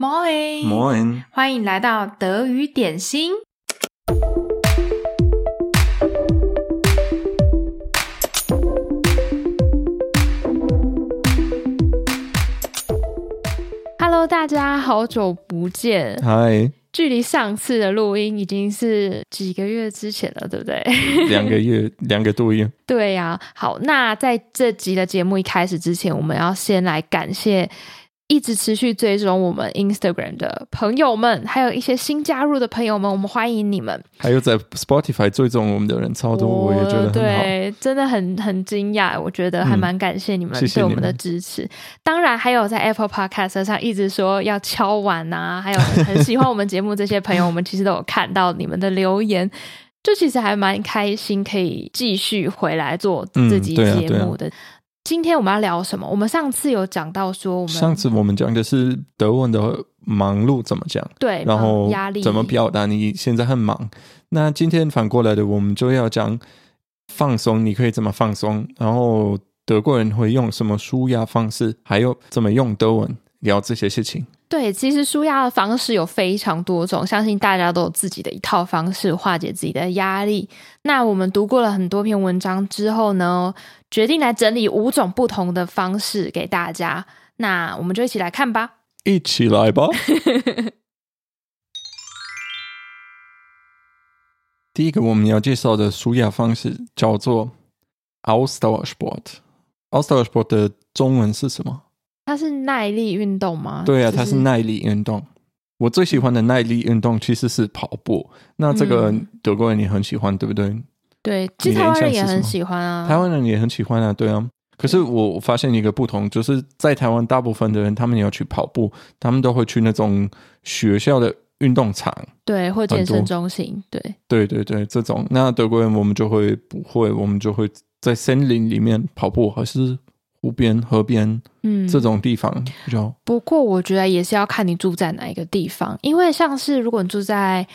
Moin，欢迎来到德语点心。Hello，大家好久不见。嗨，距离上次的录音已经是几个月之前了，对不对？两个月，两个多月。对呀、啊。好，那在这集的节目一开始之前，我们要先来感谢。一直持续追踪我们 Instagram 的朋友们，还有一些新加入的朋友们，我们欢迎你们。还有在 Spotify 追踪我们的人超多，我也觉得很好，对，真的很很惊讶。我觉得还蛮感谢你们对我们的支持。嗯、谢谢。当然，还有在 Apple Podcast 上一直说要敲碗啊，还有很喜欢我们节目这些朋友，我们其实都有看到你们的留言，就其实还蛮开心，可以继续回来做自己节目的。嗯今天我们要聊什么？我们上次有讲到说，我们上次我们讲的是德文的忙碌怎么讲，对，然后压力怎么表达你现在很忙。那今天反过来的，我们就要讲放松，你可以怎么放松？然后德国人会用什么舒压方式？还有怎么用德文聊这些事情？对，其实舒压的方式有非常多种，相信大家都有自己的一套方式化解自己的压力。那我们读过了很多篇文章之后呢，决定来整理五种不同的方式给大家。那我们就一起来看吧，一起来吧。第一个我们要介绍的舒压方式叫做 Ausdauersport。Ausdauersport 的中文是什么？它是耐力运动吗？对啊，它是耐力运动。我最喜欢的耐力运动其实是跑步。那这个德国人也很喜欢，对不对？对，其实台湾人也很喜欢啊。台湾人也很喜欢啊，对啊。可是我发现一个不同，就是在台湾，大部分的人他们要去跑步，他们都会去那种学校的运动场，对，或健身中心，对，对对对，这种。那德国人我们就会不会，我们就会在森林里面跑步，还是？湖边、河边，嗯，这种地方比较。不过我觉得也是要看你住在哪一个地方，因为像是如果你住在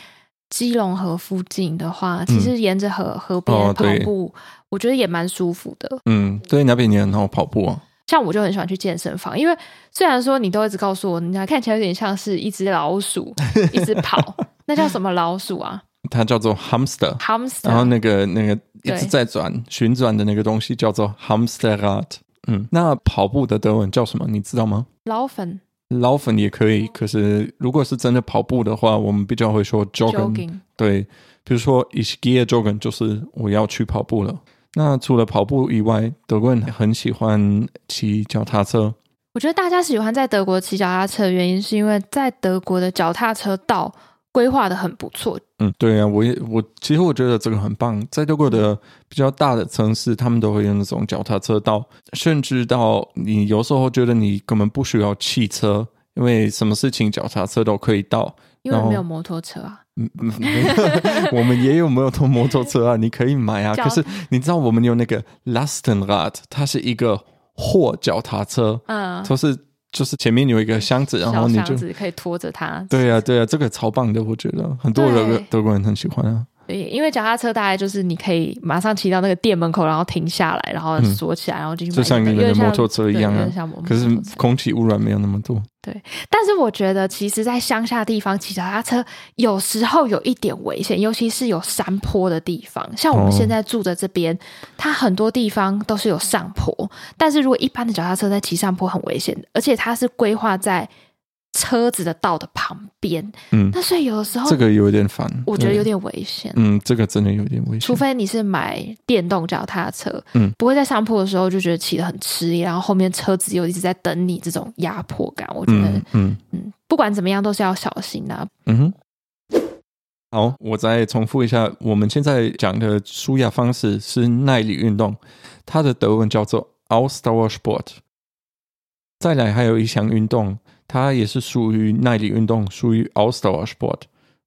基隆河附近的话，其实沿着河河边跑步，哦，我觉得也蛮舒服的。嗯，对，那边也很好跑步啊。像我就很喜欢去健身房，因为虽然说你都一直告诉我，你看起来有点像是一只老鼠 一直跑，那叫什么老鼠啊？它叫做 hamster，hamster，然后那个那个一直在转旋转的那个东西叫做 hamsterrad。嗯，那跑步的德文叫什么？你知道吗？Laufen。Laufen 也可以，可是如果是真的跑步的话，我们比较会说 joggen。Jogging。对，比如说 ich gehe joggen，就是我要去跑步了。那除了跑步以外，德国人很喜欢骑脚踏车。我觉得大家喜欢在德国骑脚踏车的原因，是因为在德国的脚踏车道规划的很不错。嗯，对啊，我也我其实我觉得这个很棒，在德国的比较大的城市，他们都会用那种脚踏车道，甚至到你有时候觉得你根本不需要汽车，因为什么事情脚踏车都可以到，因为没有摩托车啊。嗯嗯，我们也有没有拖摩托车啊？你可以买啊。可是你知道我们有那个 Lastenrad，它是一个货脚踏车，嗯，就是。就是前面有一个箱子，然后你就可以拖着它。对呀、啊，对呀、啊，这个超棒的，我觉得很多德德国人很喜欢啊。对，因为脚踏车大概就是你可以马上骑到那个店门口，然后停下来，然后锁起来，嗯、然后进去。就像你们的摩托车一样啊。可是空气污染没有那么多。对，但是我觉得，其实，在乡下地方骑脚踏车有时候有一点危险，尤其是有山坡的地方。像我们现在住的这边，哦、它很多地方都是有上坡，但是如果一般的脚踏车在骑上坡很危险，而且它是规划在。车子的道的旁边，嗯，那所以有的时候这个有点烦，我觉得有点危险，嗯，这个真的有点危险。除非你是买电动脚踏车，嗯，不会在上坡的时候就觉得骑得很吃力，然后后面车子又一直在等你，这种压迫感，我觉得，嗯嗯，嗯，不管怎么样都是要小心的啊。嗯哼，好，我再重复一下，我们现在讲的舒压方式是耐力运动，它的德文叫做 Ausdauersport。再来还有一项运动。它也是属于耐力运动，属于 Ausdauersport，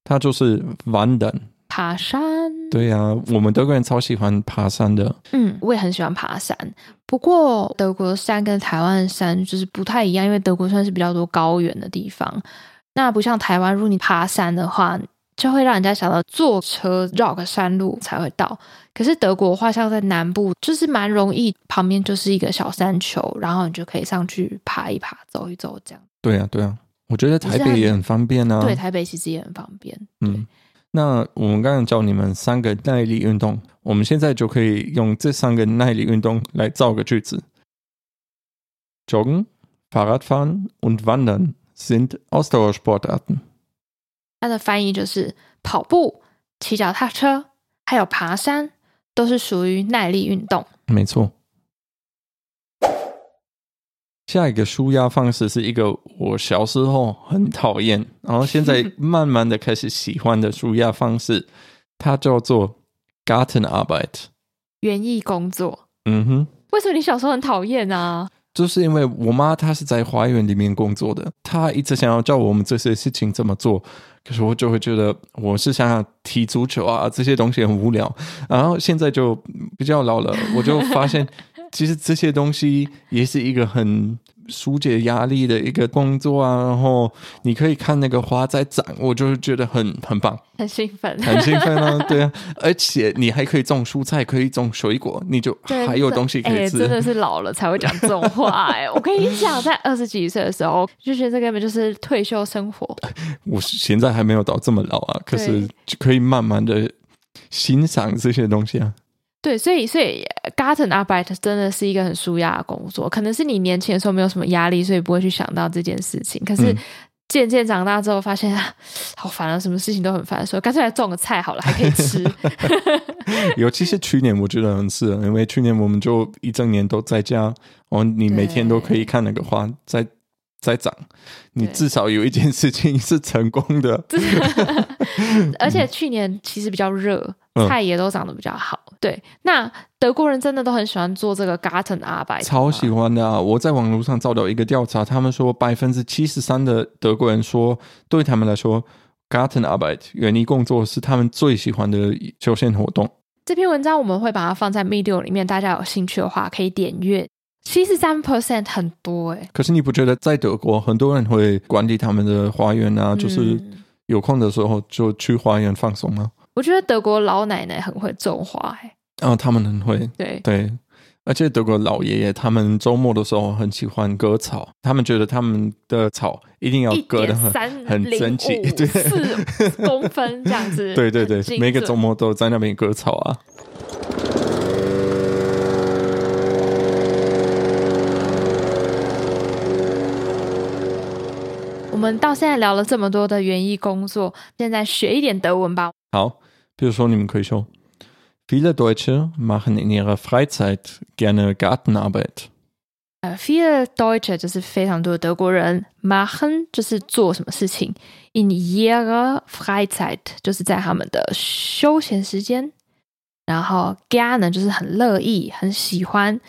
它就是 Wandern，爬山。对呀、啊，我们德国人超喜欢爬山的。嗯，我也很喜欢爬山。不过德国的山跟台湾的山就是不太一样，因为德国算是比较多高原的地方。那不像台湾，如果你爬山的话，就会让人家想到坐车绕个山路才会到。可是德国的话，像在南部，就是蛮容易，旁边就是一个小山丘，然后你就可以上去爬一爬、走一走这样。对啊，对啊。我觉得台北也很方便啊。对，台北其实也很方便。嗯，那我们刚刚教你们三个耐力运动，我们现在就可以用这三个耐力运动来造个句子：Joggen, Fahrradfahren und Wandern sind Ausdauersportarten。它的翻译就是跑步、骑脚踏车还有爬山都是属于耐力运动。没错。下一个舒压方式是一个我小时候很讨厌，然后现在 慢慢的开始喜欢的舒压方式，它叫做 Gartenarbeit，园艺工作。嗯哼，为什么你小时候很讨厌啊？就是因为我妈她是在花园里面工作的，她一直想要教我们这些事情怎么做，可是我就会觉得我是想要踢足球啊，这些东西很无聊。然后现在就比较老了，我就发现。其实这些东西也是一个很疏解压力的一个工作啊，然后你可以看那个花在长，我就是觉得很很棒，很兴奋，很兴奋啊！对啊，而且你还可以种蔬菜，可以种水果，你就还有东西可以吃。欸、真的是老了才会讲这种话哎、欸！我跟你讲，在二十几岁的时候，就觉得这根本就是退休生活。我现在还没有到这么老啊，可是就可以慢慢的欣赏这些东西啊。对，所以所以 garden arbeit 真的是一个很舒压的工作，可能是你年轻的时候没有什么压力，所以不会去想到这件事情。可是渐渐长大之后，发现、啊、好烦啊，什么事情都很烦，说干脆来种个菜好了，还可以吃。尤其是去年，我觉得很是，因为去年我们就一整年都在家，然后你每天都可以看那个花在在长，你至少有一件事情是成功的。而且去年其实比较热。菜也都长得比较好，嗯、对。那德国人真的都很喜欢做这个 Gartenarbeit，超喜欢的啊！我在网络上找到一个调查，他们说百分之七十三的德国人说，对他们来说，Gartenarbeit 园艺工作是他们最喜欢的休闲活动。这篇文章我们会把它放在 Medium 里面，大家有兴趣的话可以点阅。七十三 percent 很多哎、欸，可是你不觉得在德国很多人会管理他们的花园啊？就是有空的时候就去花园放松吗？我觉得德国老奶奶很会种花，欸，哎，啊，他们很会，对对，而且德国老爷爷他们周末的时候很喜欢割草，他们觉得他们的草一定要割的很很整齐，对，四 公分这样子，对对对，每个周末都在那边割草啊。我们到现在聊了这么多的园艺工作，现在学一点德文吧。好。比如说，你们可以说，Viele Deutsche machen in ihrer Freizeit gerne Gartenarbeit。呃，viele Deutsche 就是非常多的德国人，machen 就是做什么事情，in ihrer Freizeit 就是在他们的休闲时间，然后 gerne 就是很乐意、很喜欢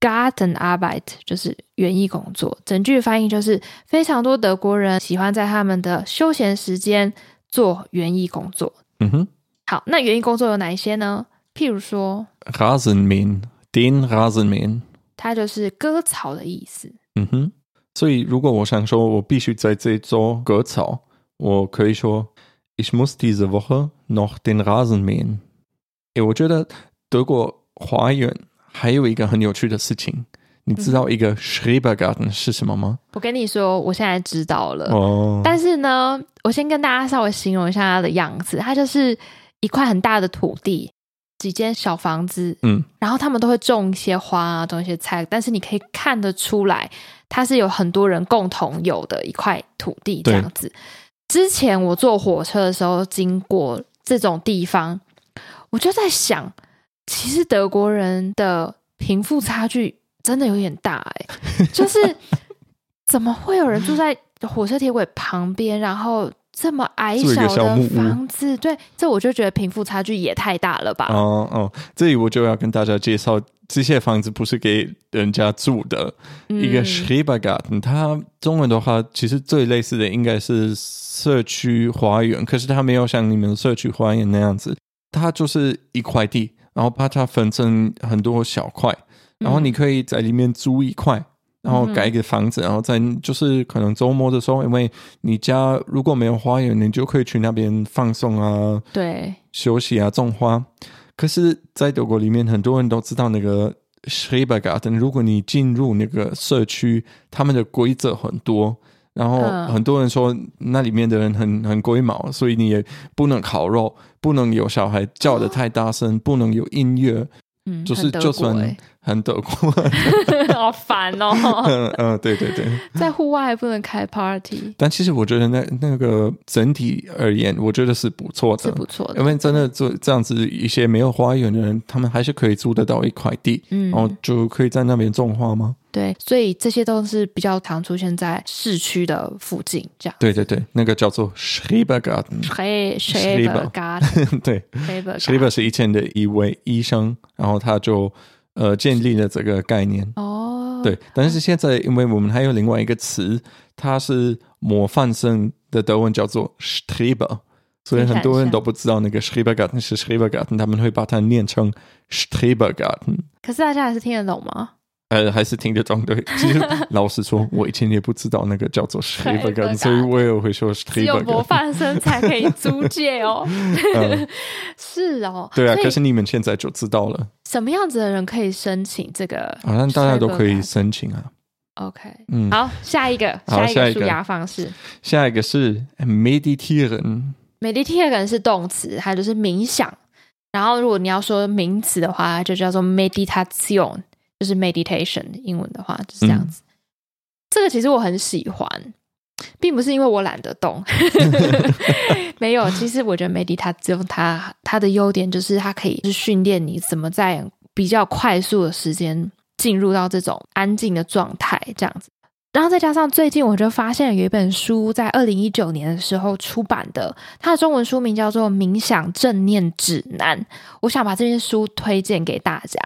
，Gartenarbeit 就是园艺工作。整句翻译就是非常多德国人喜欢在他们的休闲时间做园艺工作。嗯哼。好，那园艺工作有哪一些呢？譬如说，Rasenmähen，den Rasenmähen，它就是割草的意思。嗯哼，所以如果我想说我必须在这一周割草，我可以说，Ich muss diese Woche noch den Rasen mähen。诶，我觉得德国花园还有一个很有趣的事情。你知道一个 Schrebergarten 是什么吗？我跟你说，我现在知道了。哦，但是呢，我先跟大家稍微形容一下它的样子，它就是。一块很大的土地，几间小房子，嗯，然后他们都会种一些花啊，种一些菜，但是你可以看得出来，它是有很多人共同有的一块土地这样子。之前我坐火车的时候经过这种地方，我就在想，其实德国人的贫富差距真的有点大哎、欸，就是怎么会有人住在火车铁轨旁边，然后。这么矮小的房子，对，这我就觉得贫富差距也太大了吧？哦哦，这里我就要跟大家介绍，这些房子不是给人家住的。嗯、一个 Schrebergarten，它中文的话其实最类似的应该是社区花园，可是它没有像你们的社区花园那样子，它就是一块地，然后把它分成很多小块，然后你可以在里面租一块。然后盖一个房子，然后在就是可能周末的时候，因为你家如果没有花园，你就可以去那边放松啊，对，休息啊，种花。可是，在德国里面，很多人都知道那个 Schrebergarten。如果你进入那个社区，他们的规则很多，然后很多人说那里面的人很很龟毛，所以你也不能烤肉，不能有小孩叫的太大声，哦、不能有音乐。嗯，就是就算很德国，好烦哦。嗯嗯，对对对，在户外还不能开 party。但其实我觉得那那个整体而言，我觉得是不错的，是不错的。因为真的做这样子，一些没有花园的人，他们还是可以租得到一块地，嗯，然后就可以在那边种花吗？对，所以这些都是比较常出现在市区的附近，这样。对对对，那个叫做 Schrebergarten，Schrebergarten，对，Schreber 是以前的一位医生，然后他就呃建立了这个概念。哦，对，但是现在因为我们还有另外一个词，它是模范生的德文叫做 Streber，所以很多人都不知道那个 Schrebergarten 是 Schrebergarten，他们会把它念成 Strebergarten。可是大家还是听得懂吗？呃，还是听得懂的。其实 老实说，我以前也不知道那个叫做 Schrebergarten，所以我也会说 Schrebergarten。只有模范生才可以租借哦。嗯、是哦。对啊，可是你们现在就知道了。什么样子的人可以申请这个？好像大家都可以申请啊。OK，嗯，好，下一个，下一个纾压方式。下一个是 Meditieren。Meditieren 是动词，它就是冥想。然后如果你要说名词的话，就叫做 Meditation。就是 meditation，英文的话就是这样子。嗯、这个其实我很喜欢，并不是因为我懒得动，没有。其实我觉得 meditation 它它的优点就是它可以是训练你怎么在比较快速的时间进入到这种安静的状态，这样子。然后再加上最近我就发现有一本书在二零一九年的时候出版的，它的中文书名叫做《冥想正念指南》。我想把这本书推荐给大家。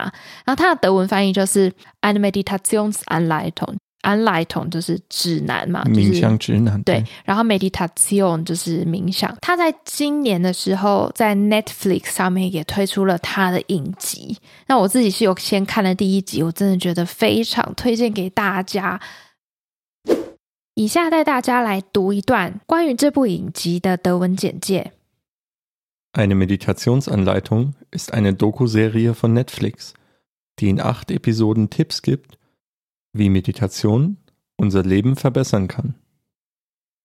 然后它的德文翻译就是 Eine Meditationsanleitung，Anleitung 就是指南嘛，就是、冥想指南。对，然后 Meditation 就是冥想。它在今年的时候在 Netflix 上面也推出了它的影集。那我自己是有先看了第一集，我真的觉得非常推荐给大家。以下带大家来读一段关于这部影集的德文简介。Eine Meditationsanleitung ist eine Doku-Serie von Netflix, die in acht Episoden Tipps gibt, wie Meditation unser Leben verbessern kann。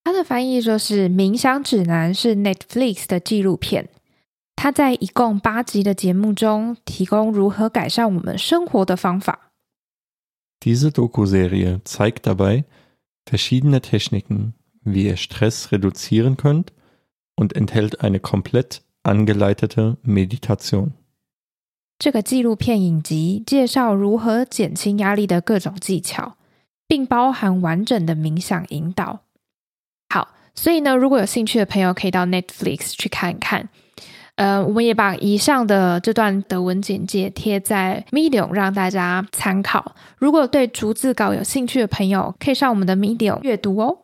它的翻译就是冥想指南是 Netflix 的纪录片，它在一共八集的节目中提供如何改善我们生活的方法。Diese Doku-Serie zeigt dabei verschiedene Techniken, wie ihr Stress reduzieren könnt und enthält eine komplett angeleitete Meditation. 这个纪录片影集介绍如何减轻压力的各种技巧，并包含完整的冥想引导。好，所以呢，如果有兴趣的朋友可以到 Netflix 去看看。 呃，我们也把以上的这段德文简介贴在 Medium 让大家参考。如果对逐字稿有兴趣的朋友，可以上我们的 Medium 阅读哦。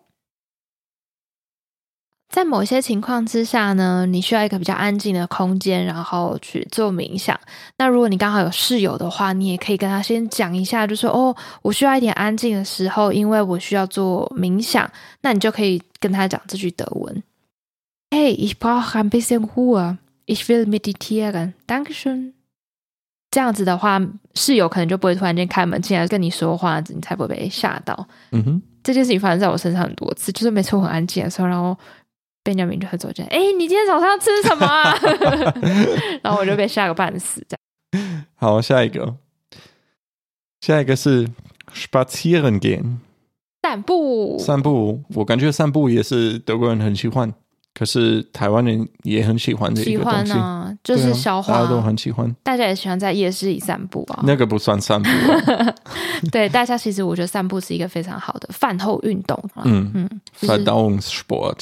在某些情况之下呢，你需要一个比较安静的空间，然后去做冥想。那如果你刚好有室友的话，你也可以跟他先讲一下，就说哦，我需要一点安静的时候，因为我需要做冥想。那你就可以跟他讲这句德文：Hey, ich brauche ein bisschen Ruhe. Ich will meditieren. Dankeschön. 这样子的话，室友可能就不会突然间开门进来跟你说话，你才不会被吓到。嗯哼，这件事情发生在我身上很多次，就是每次我很安静的时候，然后贝聿铭就会走进来，哎，你今天早上吃什么啊？然后我就被吓个半死。这样。好，下一个，下一个是 spazieren gehen，散步。散步，我感觉散步也是德国人很喜欢。可是台湾人也很喜欢这一个东西，喜欢啊，就是消化，大家都很喜欢。大家也喜欢在夜市里散步啊，那个不算散步啊。对，大家其实我觉得散步是一个非常好的饭后运动。嗯嗯，Verdauungssport，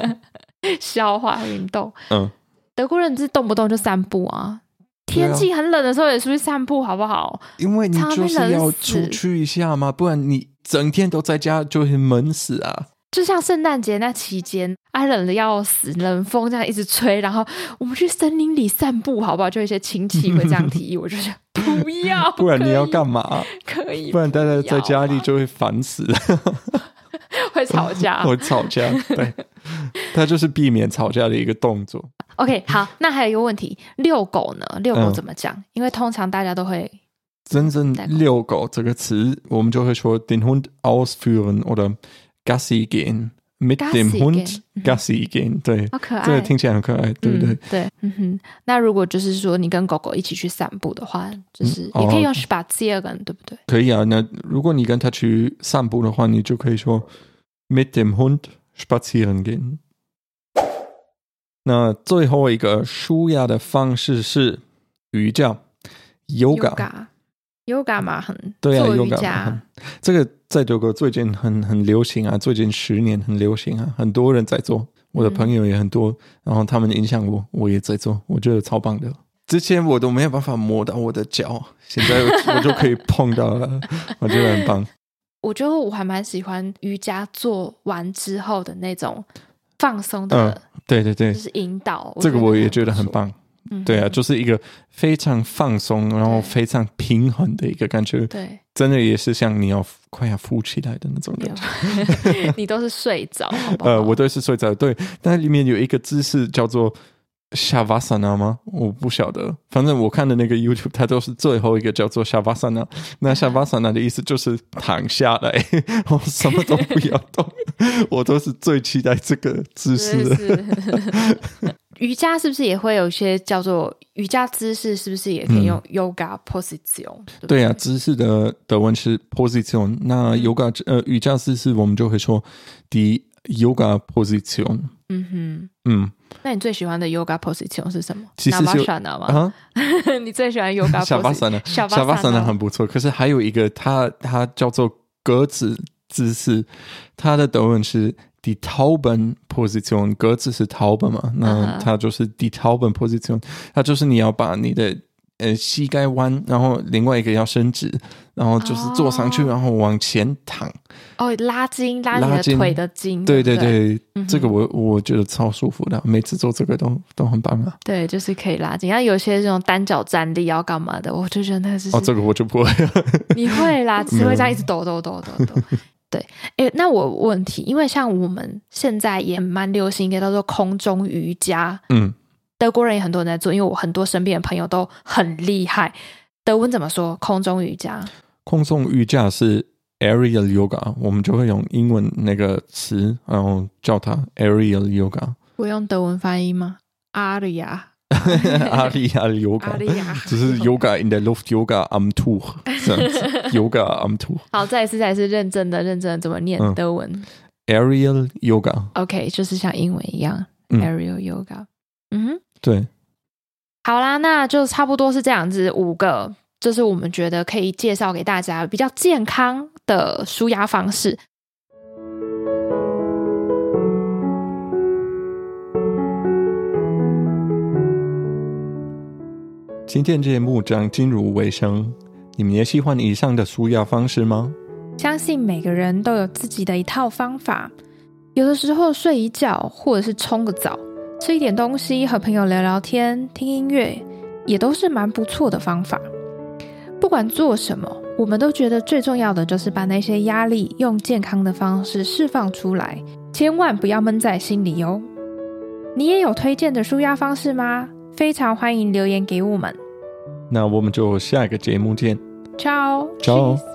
消化运动。嗯，德国人是动不动就散步啊，天气很冷的时候也出去散步，好不好？因为你就是要出去一下嘛，不然你整天都在家就会闷死啊。就像圣诞节那期间，啊，冷的要死，冷风这样一直吹，然后我们去森林里散步，好不好？就一些亲戚会这样提议，我就想不要，不然你要干嘛？可以，不然待在在家里就会烦死，会吵架，会吵架。对，它就是避免吵架的一个动作。OK，好，那还有一个问题，遛狗呢？遛狗怎么讲？嗯、因为通常大家都会真正遛狗这个词，我们就会说 den Hund ausführen oder Gassi gehen，mit dem Hund Gassi gehen，对，好可爱，这个听起来很可爱，对不对？对，嗯哼。那如果就是说你跟狗狗一起去散步的话，就是也可以用 spazieren，对不对？可以啊。那如果你跟他去散步的话，你就可以说 mit dem Hund spazieren gehen。那最后一个舒压的方式是瑜伽，yoga。Yoga 嘛，很对啊，做瑜伽，这个在德国最近很很流行啊，最近十年很流行啊，很多人在做，我的朋友也很多，嗯、然后他们影响我，我也在做，我觉得超棒的。之前我都没有办法摸到我的脚，现在我 就可以碰到了，我觉得很棒。我觉得我还蛮喜欢瑜伽做完之后的那种放松的，嗯，对对对，就是引导，这个我也觉得很棒。对啊，就是一个非常放松，然后非常平衡的一个感觉。对，真的也是像你要快要浮起来的那种感觉。你都是睡着，呃，我都是睡着。对，但里面有一个姿势叫做 Shavasana 吗？我不晓得。反正我看的那个 YouTube，它都是最后一个叫做 Shavasana。那 Shavasana 的意思就是躺下来，我什么都不要动。我都是最期待这个姿势的。瑜伽是不是也会有一些叫做瑜伽姿势？是不是也可以用 yoga position？、嗯、对，对啊，姿势的德文是 position。那 yoga、嗯、呃瑜伽姿势，我们就会说 the yoga position。嗯哼，嗯，那你最喜欢的 yoga position 是什么？其实是啊？你最喜欢 yoga Shavasana？Shavasana 很不错。可是还有一个，它它叫做鸽子姿势，它的德文是。Die Tauben-Position，鸽子是 Tauben 嘛？那它就是 die Tauben-Position，它就是你要把你的呃膝盖弯，然后另外一个要伸直，然后就是坐上去，哦、然后往前躺。哦，拉筋，拉你的腿的筋。对对对，对这个我我觉得超舒服的，每次做这个都都很棒啊。对，就是可以拉筋。然后有些这种单脚站立要干嘛的，我就觉得那是。哦，这个我就不会。你会啦，只会这样一直抖抖抖抖抖。对，哎，那我问题，因为像我们现在也蛮流行一个叫做空中瑜伽，嗯，德国人也很多人在做，因为我很多身边的朋友都很厉害。德文怎么说？空中瑜伽？空中瑜伽是 aerial yoga，我们就会用英文那个词，然后叫它 aerial yoga。我用德文翻译吗？aria。阿里亚 yoga，只是 yoga in the loft，yoga am Tuch，这样子，yoga am Tuch。好，再一次，再一次，认真的，认真的，怎么念德文？Aerial yoga。OK，就是像英文一样，Aerial yoga。嗯哼，对。好啦，那就差不多是这样子，五个，就是我们觉得可以介绍给大家比较健康的舒压方式。今天节目将进入尾声，你们也喜欢以上的舒压方式吗？相信每个人都有自己的一套方法，有的时候睡一觉，或者是冲个澡，吃一点东西，和朋友聊聊天，听音乐，也都是蛮不错的方法。不管做什么，我们都觉得最重要的就是把那些压力用健康的方式释放出来，千万不要闷在心里哦。你也有推荐的舒压方式吗？非常欢迎留言给我们。那我们就下一个节目见。Ciao。Ciao。